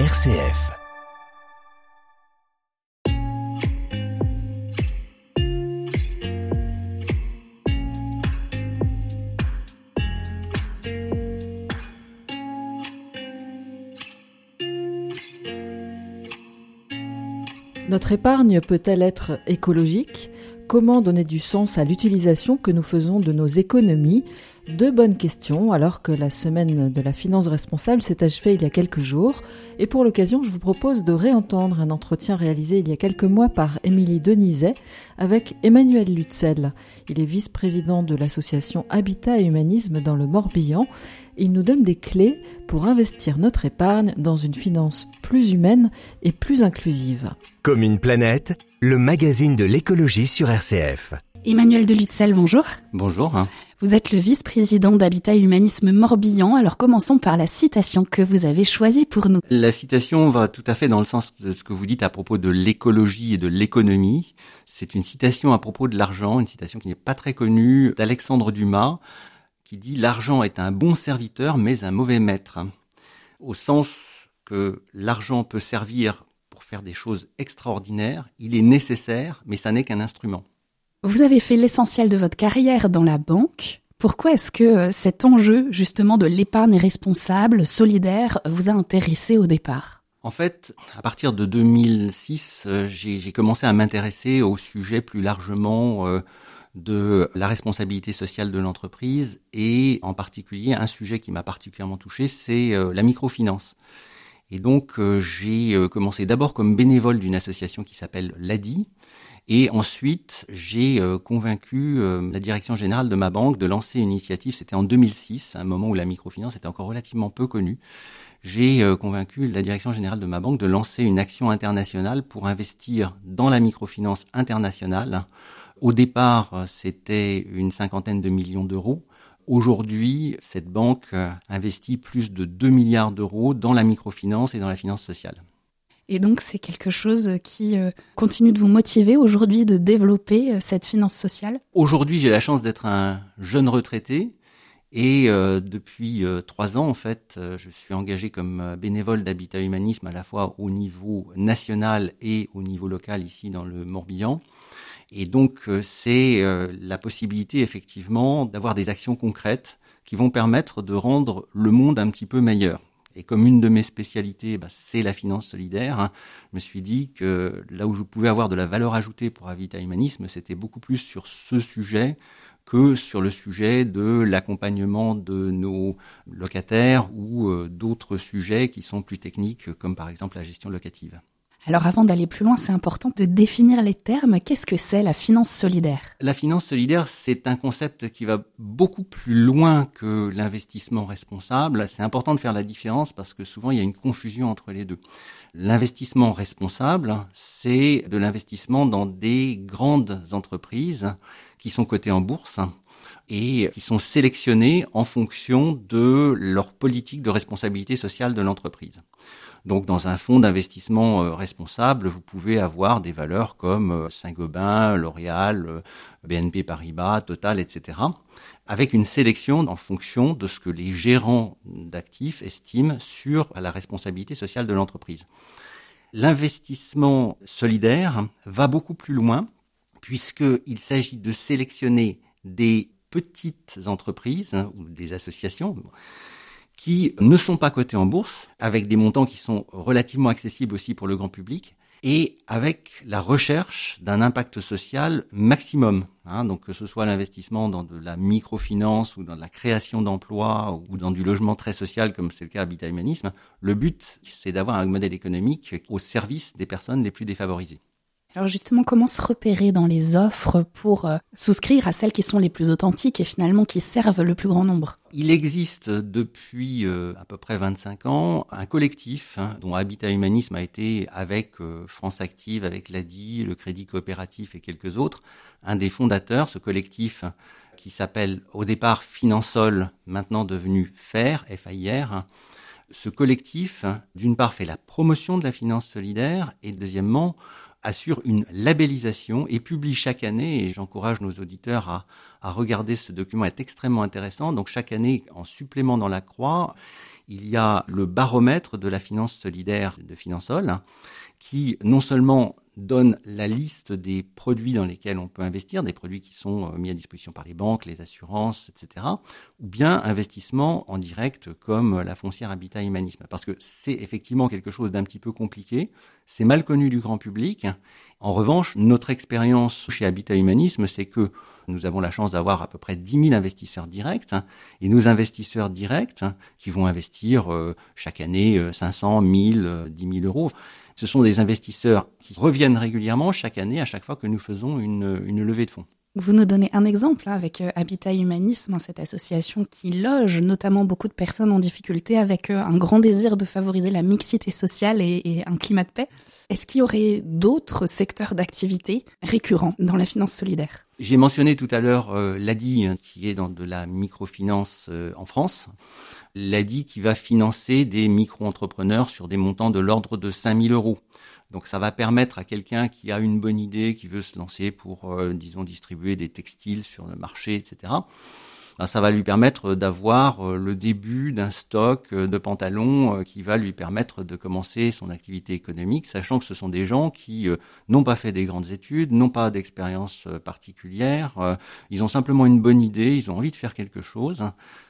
RCF. Notre épargne peut-elle être écologique? Comment donner du sens à l'utilisation que nous faisons de nos économies? Deux bonnes questions alors que la semaine de la finance responsable s'est achevée il y a quelques jours. Et pour l'occasion, je vous propose de réentendre un entretien réalisé il y a quelques mois par Émilie Denizet avec Emmanuel Lutzel. Il est vice-président de l'association Habitat et Humanisme dans le Morbihan. Il nous donne des clés pour investir notre épargne dans une finance plus humaine et plus inclusive. Comme une planète, le magazine de l'écologie sur RCF. Emmanuel de Lutzel, bonjour. Bonjour. Vous êtes le vice-président d'Habitat Humanisme Morbihan. Alors commençons par la citation que vous avez choisie pour nous. La citation va tout à fait dans le sens de ce que vous dites à propos de l'écologie et de l'économie. C'est une citation à propos de l'argent, une citation qui n'est pas très connue d'Alexandre Dumas, qui dit l'argent est un bon serviteur mais un mauvais maître. Au sens que l'argent peut servir faire des choses extraordinaires, il est nécessaire, mais ça n'est qu'un instrument. Vous avez fait l'essentiel de votre carrière dans la banque. Pourquoi est-ce que euh, cet enjeu justement de l'épargne responsable, solidaire, vous a intéressé au départ? En fait, à partir de 2006, euh, j'ai commencé à m'intéresser au sujet plus largement euh, de la responsabilité sociale de l'entreprise et en particulier un sujet qui m'a particulièrement touché, c'est la microfinance. Et donc j'ai commencé d'abord comme bénévole d'une association qui s'appelle l'ADI. Et ensuite, j'ai euh, convaincu la direction générale de ma banque de lancer une initiative. C'était en 2006, un moment où la microfinance était encore relativement peu connue. J'ai convaincu la direction générale de ma banque de lancer une action internationale pour investir dans la microfinance internationale. Au départ, c'était une cinquantaine de millions d'euros. Aujourd'hui, cette banque investit plus de 2 milliards d'euros dans la microfinance et dans la finance sociale. Et donc c'est quelque chose qui euh, continue de vous motiver aujourd'hui de développer euh, cette finance sociale Aujourd'hui j'ai la chance d'être un jeune retraité et euh, depuis trois ans en fait je suis engagé comme bénévole d'Habitat Humanisme à la fois au niveau national et au niveau local ici dans le Morbihan. Et donc, c'est la possibilité, effectivement, d'avoir des actions concrètes qui vont permettre de rendre le monde un petit peu meilleur. Et comme une de mes spécialités, bah, c'est la finance solidaire, hein, je me suis dit que là où je pouvais avoir de la valeur ajoutée pour Habitat Humanisme, c'était beaucoup plus sur ce sujet que sur le sujet de l'accompagnement de nos locataires ou euh, d'autres sujets qui sont plus techniques, comme par exemple la gestion locative. Alors avant d'aller plus loin, c'est important de définir les termes. Qu'est-ce que c'est la finance solidaire? La finance solidaire, c'est un concept qui va beaucoup plus loin que l'investissement responsable. C'est important de faire la différence parce que souvent il y a une confusion entre les deux. L'investissement responsable, c'est de l'investissement dans des grandes entreprises qui sont cotées en bourse et qui sont sélectionnées en fonction de leur politique de responsabilité sociale de l'entreprise. Donc dans un fonds d'investissement euh, responsable, vous pouvez avoir des valeurs comme euh, Saint-Gobain, L'Oréal, euh, BNP Paribas, Total, etc. avec une sélection en fonction de ce que les gérants d'actifs estiment sur la responsabilité sociale de l'entreprise. L'investissement solidaire va beaucoup plus loin puisqu'il s'agit de sélectionner des petites entreprises hein, ou des associations qui ne sont pas cotés en bourse, avec des montants qui sont relativement accessibles aussi pour le grand public, et avec la recherche d'un impact social maximum. Hein, donc que ce soit l'investissement dans de la microfinance ou dans la création d'emplois ou dans du logement très social comme c'est le cas à Habitat Humanisme, le but c'est d'avoir un modèle économique au service des personnes les plus défavorisées. Alors justement, comment se repérer dans les offres pour euh, souscrire à celles qui sont les plus authentiques et finalement qui servent le plus grand nombre? Il existe depuis euh, à peu près 25 ans un collectif hein, dont Habitat Humanisme a été avec euh, France Active, avec l'ADI, le Crédit Coopératif et quelques autres, un des fondateurs, ce collectif qui s'appelle au départ Finansol, maintenant devenu FAIR, FAIR. Ce collectif, d'une part, fait la promotion de la finance solidaire et deuxièmement, assure une labellisation et publie chaque année, et j'encourage nos auditeurs à, regarder ce document, est extrêmement intéressant. Donc chaque année, en supplément dans la croix, il y a le baromètre de la finance solidaire de Finansol qui non seulement donne la liste des produits dans lesquels on peut investir, des produits qui sont euh, mis à disposition par les banques, les assurances, etc., ou bien investissement en direct comme la foncière habitat humanisme. Parce que c'est effectivement quelque chose d'un petit peu compliqué, c'est mal connu du grand public. En revanche, notre expérience chez Habitat Humanisme, c'est que nous avons la chance d'avoir à peu près 10 000 investisseurs directs, et nos investisseurs directs, qui vont investir euh, chaque année 500, 1000, 10 000 euros, ce sont des investisseurs qui reviennent régulièrement chaque année, à chaque fois que nous faisons une, levée de fonds. Vous nous donnez un exemple hein, avec euh, Habitat Humanisme, hein, cette association qui loge notamment beaucoup de personnes en difficulté avec euh, un grand désir de favoriser la mixité sociale et, un climat de paix. Est-ce qu'il y aurait d'autres secteurs d'activité récurrents dans la finance solidaire? J'ai mentionné tout à l'heure euh, l'ADI hein, qui est dans de la microfinance en France. L'ADI qui va financer des micro-entrepreneurs sur des montants de l'ordre de 5000 euros. Donc ça va permettre à quelqu'un qui a une bonne idée, qui veut se lancer pour, euh, disons, distribuer des textiles sur le marché, etc. Ben, ça va lui permettre d'avoir euh, le début d'un stock euh, de pantalons qui va lui permettre de commencer son activité économique, sachant que ce sont des gens qui n'ont pas fait des grandes études, n'ont pas d'expérience particulière, ils ont simplement une bonne idée, ils ont envie de faire quelque chose.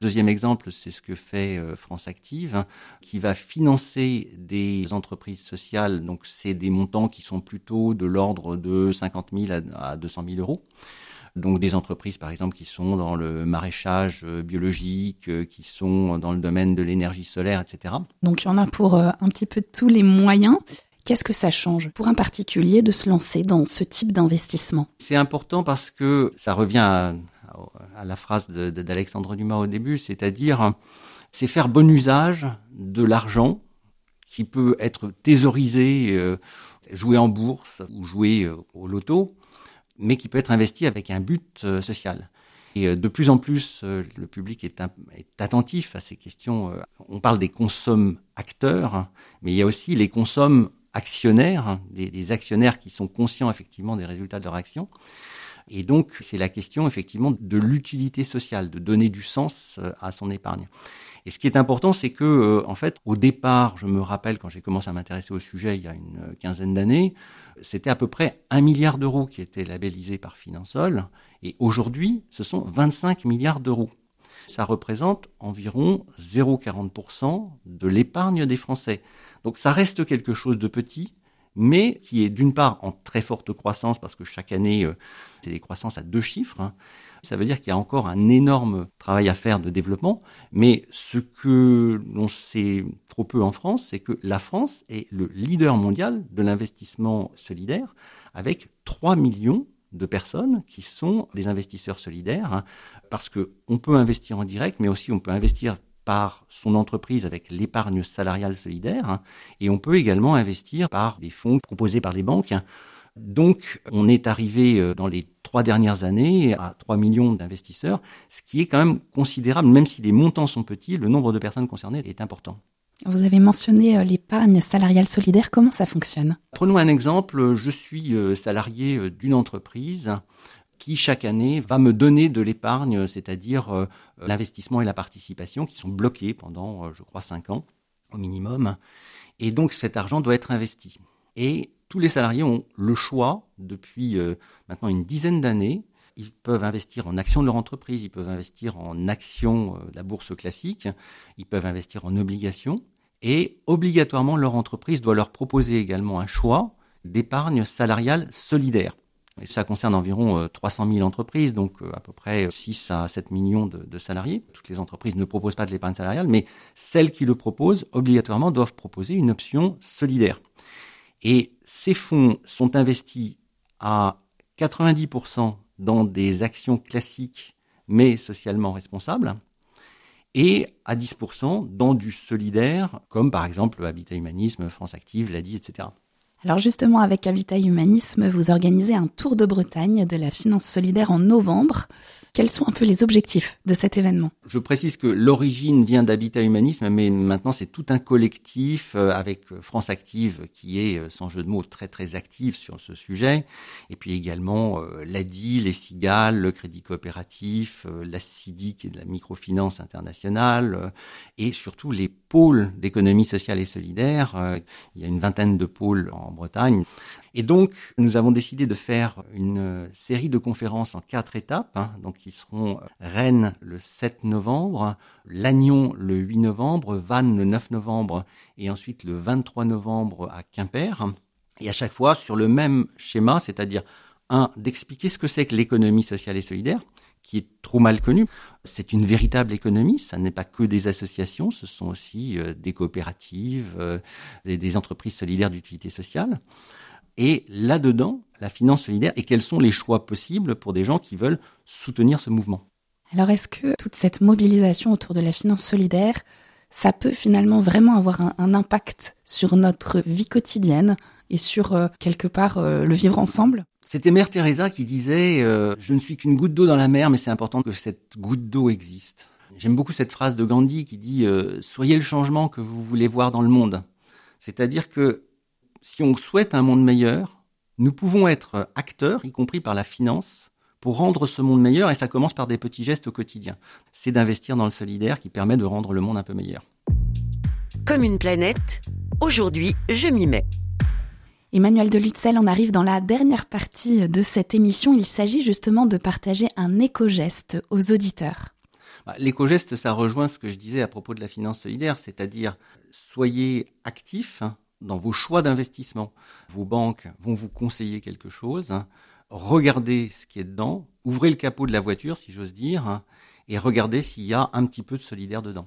Deuxième exemple, c'est ce que fait euh, France Active, qui va financer des entreprises sociales. Donc, c'est des montants qui sont plutôt de l'ordre de 50 000 à 200 000 euros. Donc des entreprises, par exemple, qui sont dans le maraîchage euh, biologique, euh, qui sont dans le domaine de l'énergie solaire, etc. Donc il y en a pour un petit peu tous les moyens. Qu'est-ce que ça change pour un particulier de se lancer dans ce type d'investissement? C'est important parce que ça revient à, à la phrase d'Alexandre Dumas au début, c'est-à-dire c'est faire bon usage de l'argent qui peut être thésaurisé, euh, joué en bourse ou joué euh, au loto, mais qui peut être investi avec un but euh, social. Et de plus en plus, le public est, attentif à ces questions. On parle des consommes acteurs, mais il y a aussi les consommes actionnaires, des, des actionnaires qui sont conscients effectivement des résultats de leur action. Et donc, c'est la question effectivement de l'utilité sociale, de donner du sens euh, à son épargne. Et ce qui est important, c'est que, euh, en fait, au départ, je me rappelle quand j'ai commencé à m'intéresser au sujet il y a une quinzaine d'années, c'était à peu près un milliard d'euros qui étaient labellisés par Finansol. Et aujourd'hui, ce sont 25 milliards d'euros. Ça représente environ 0,40% de l'épargne des Français. Donc ça reste quelque chose de petit, mais qui est d'une part en très forte croissance, parce que chaque année, euh, c'est des croissances à deux chiffres. Hein. Ça veut dire qu'il y a encore un énorme travail à faire de développement, mais ce que l'on sait trop peu en France, c'est que la France est le leader mondial de l'investissement solidaire, avec 3 millions de personnes qui sont des investisseurs solidaires, hein, parce qu'on peut investir en direct, mais aussi on peut investir par son entreprise avec l'épargne salariale solidaire, hein, et on peut également investir par des fonds proposés par les banques. Donc, on est arrivé euh, dans les trois dernières années à 3 millions d'investisseurs, ce qui est quand même considérable, même si les montants sont petits, le nombre de personnes concernées est important. Vous avez mentionné euh, l'épargne salariale solidaire, comment ça fonctionne? Prenons un exemple, je suis euh, salarié d'une entreprise qui chaque année va me donner de l'épargne, c'est-à-dire l'investissement et la participation qui sont bloqués pendant, je crois, cinq ans au minimum. Et donc cet argent doit être investi. Et tous les salariés ont le choix depuis euh, maintenant une dizaine d'années. Ils peuvent investir en actions de leur entreprise, ils peuvent investir en actions de la bourse classique, ils peuvent investir en obligations. Et obligatoirement, leur entreprise doit leur proposer également un choix d'épargne salariale solidaire. Et ça concerne environ 300 euh, 000 entreprises, donc euh, à peu près 6 à 7 millions de, salariés. Toutes les entreprises ne proposent pas de l'épargne salariale, mais celles qui le proposent, obligatoirement, doivent proposer une option solidaire. Et ces fonds sont investis à 90% dans des actions classiques, mais socialement responsables, et à 10% dans du solidaire, comme par exemple Habitat Humanisme, France Active, l'ADI, etc. Alors justement, avec Habitat Humanisme, vous organisez un tour de Bretagne de la finance solidaire en novembre. Quels sont un peu les objectifs de cet événement? Je précise que l'origine vient d'Habitat Humanisme, mais maintenant c'est tout un collectif euh, avec France Active qui est, euh, sans jeu de mots, très très active sur ce sujet, et puis également euh, l'ADI, les Cigales, le Crédit Coopératif, la CIDIC et de la microfinance internationale, et surtout les pôles d'économie sociale et solidaire. Il y a une vingtaine de pôles en Bretagne. Et donc, nous avons décidé de faire une série de conférences en quatre étapes, hein, donc qui seront Rennes le 7 novembre, Lannion le 8 novembre, Vannes le 9 novembre et ensuite le 23 novembre à Quimper. Et à chaque fois sur le même schéma, c'est-à-dire un, d'expliquer ce que c'est que l'économie sociale et solidaire, qui est trop mal connue. C'est une véritable économie, ça n'est pas que des associations, ce sont aussi euh, des coopératives, euh, des entreprises solidaires d'utilité sociale et là-dedans, la finance solidaire et quels sont les choix possibles pour des gens qui veulent soutenir ce mouvement? Alors est-ce que toute cette mobilisation autour de la finance solidaire, ça peut finalement vraiment avoir un, impact sur notre vie quotidienne et sur euh, quelque part le vivre ensemble? C'était Mère Teresa qui disait euh, Je ne suis qu'une goutte d'eau dans la mer, mais c'est important que cette goutte d'eau existe. J'aime beaucoup cette phrase de Gandhi qui dit Soyez le changement que vous voulez voir dans le monde. C'est-à-dire que si on souhaite un monde meilleur, nous pouvons être acteurs, y compris par la finance, pour rendre ce monde meilleur, et ça commence par des petits gestes au quotidien. C'est d'investir dans le solidaire qui permet de rendre le monde un peu meilleur. Comme une planète, aujourd'hui, je m'y mets. Emmanuel de Lutzel, on arrive dans la dernière partie de cette émission. Il s'agit justement de partager un éco-geste aux auditeurs. Bah, l'éco-geste, ça rejoint ce que je disais à propos de la finance solidaire, c'est-à-dire soyez actifs, hein, dans vos choix d'investissement. Vos banques vont vous conseiller quelque chose. Regardez ce qui est dedans. Ouvrez le capot de la voiture, si j'ose dire, et regardez s'il y a un petit peu de solidaire dedans.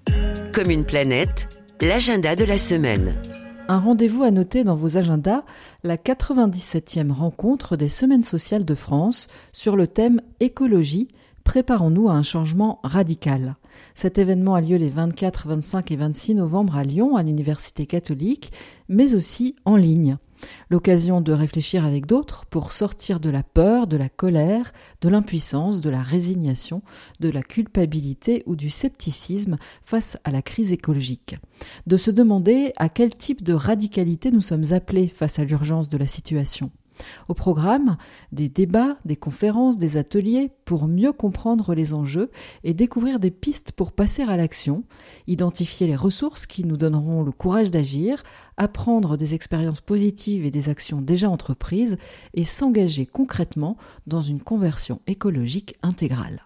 Comme une planète, l'agenda de la semaine. Un rendez-vous à noter dans vos agendas, la 97e rencontre des Semaines sociales de France sur le thème écologie, préparons-nous à un changement radical. Cet événement a lieu les 24, 25 et 26 novembre à Lyon, à l'Université catholique, mais aussi en ligne. L'occasion de réfléchir avec d'autres pour sortir de la peur, de la colère, de l'impuissance, de la résignation, de la culpabilité ou du scepticisme face à la crise écologique. De se demander à quel type de radicalité nous sommes appelés face à l'urgence de la situation. Au programme, des débats, des conférences, des ateliers pour mieux comprendre les enjeux et découvrir des pistes pour passer à l'action, identifier les ressources qui nous donneront le courage d'agir, apprendre des expériences positives et des actions déjà entreprises et s'engager concrètement dans une conversion écologique intégrale.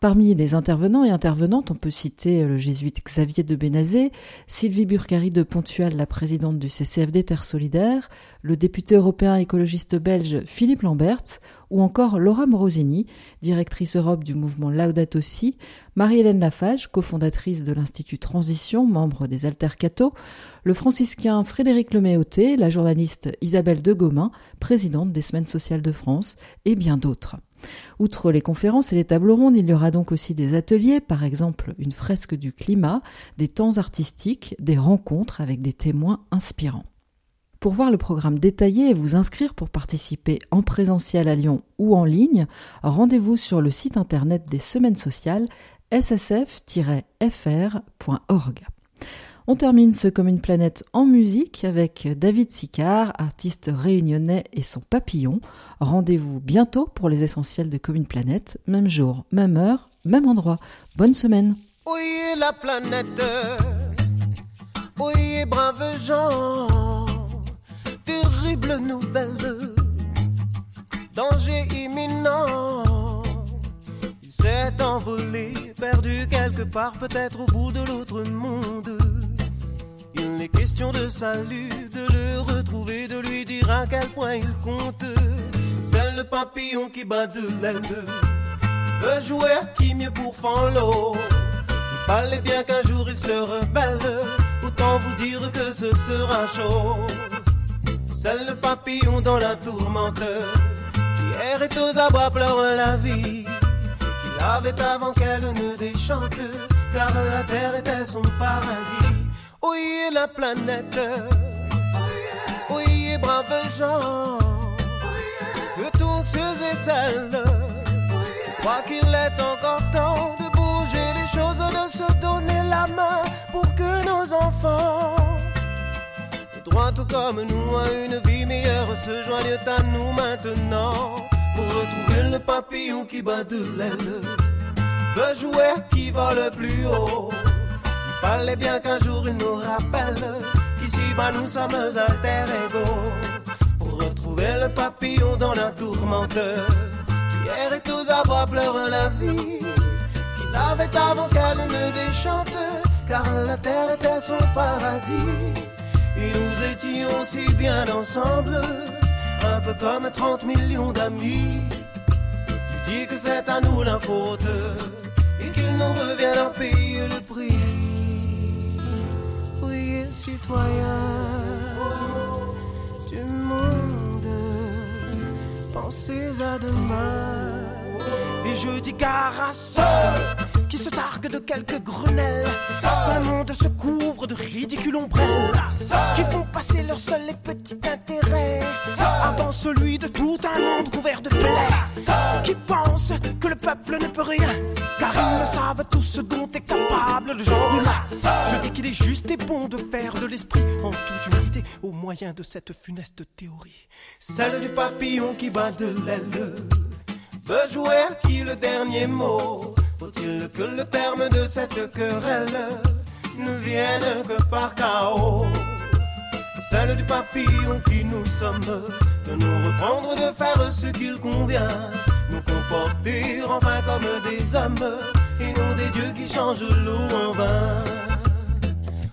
Parmi les intervenants et intervenantes, on peut citer le jésuite Xavier de Bénazé, Sylvie Burcari de Pontual, la présidente du CCFD Terre Solidaire, le député européen écologiste belge Philippe Lamberts, ou encore Laura Morosini, directrice Europe du mouvement Laudato Si, Marie-Hélène Lafage, cofondatrice de l'Institut Transition, membre des Altercato, le franciscain Frédéric Leméoté, la journaliste Isabelle de Gomin, présidente des Semaines sociales de France, et bien d'autres. Outre les conférences et les tables rondes, il y aura donc aussi des ateliers, par exemple une fresque du climat, des temps artistiques, des rencontres avec des témoins inspirants. Pour voir le programme détaillé et vous inscrire pour participer en présentiel à Lyon ou en ligne, rendez-vous sur le site internet des semaines sociales ssf-fr.org. On termine ce comme une planète en musique avec David Sicard, artiste réunionnais et son papillon. Rendez-vous bientôt pour les essentiels de Comme une planète, même jour, même heure, même endroit. Bonne semaine. Oui, la planète. Oui, brave gens. Terrible nouvelle. Danger imminent. Il s'est envolé, perdu quelque part, peut-être au bout de l'autre monde. Question de salut, de le retrouver, de lui dire à quel point il compte. C'est le papillon qui bat de l'aile. Veut jouer à qui mieux pour l'eau. Il fallait bien qu'un jour il se rebelle. Autant vous dire que ce sera chaud. C'est le papillon dans la tourmente. Qui errait aux abois pleure la vie. Qu'il avait avant qu'elle ne déchante. Car la terre était son paradis. Oui, la planète? Oui, braves gens, que tous ceux et celles croient qu'il est encore temps de bouger les choses, de se donner la main pour que nos enfants, droits tout comme nous, à une vie meilleure, se joignent à nous maintenant pour retrouver le papillon qui bat de l'aile, le jouet qui vole plus haut. Fallait bien qu'un jour il nous rappelle qu'ici bas nous sommes alter ego pour retrouver le papillon dans la tourmente qui errait tous à voir pleurer la vie qu'il avait avant qu'elle ne déchante car la terre était son paradis et nous étions si bien ensemble un peu comme 30 millions d'amis. Il dit que c'est à nous la faute et qu'il nous revient d'en payer le prix. Citoyens du monde, pensez à demain. Et je dis qui se targuent de quelques grenelles. Quand le monde se couvre de ridicules ombrelles, qui font passer leur seul et petit moyen de cette funeste théorie. Celle du papillon qui bat de l'aile. Veut jouer à qui le dernier mot? Faut-il que le terme de cette querelle ne vienne que par chaos? Celle du papillon qui nous sommes, de nous reprendre, de faire ce qu'il convient, nous comporter enfin comme des hommes et non des dieux qui changent l'eau en vin.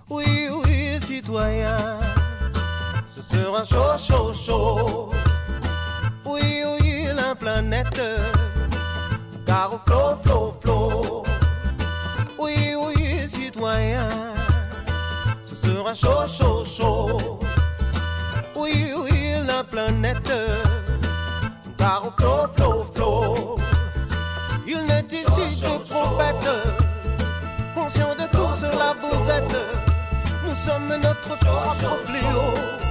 Oui, oui, citoyens, sera chaud, chaud, chaud. Oui, oui, la planète, car au flot, flot, flot. Oui, oui, citoyen, ce sera chaud, chaud, chaud. Oui, oui, la planète, car au flot, flot, flot. Il n'est ici que prophète, conscient de tout cela vous êtes. Nous sommes notre propre fléau.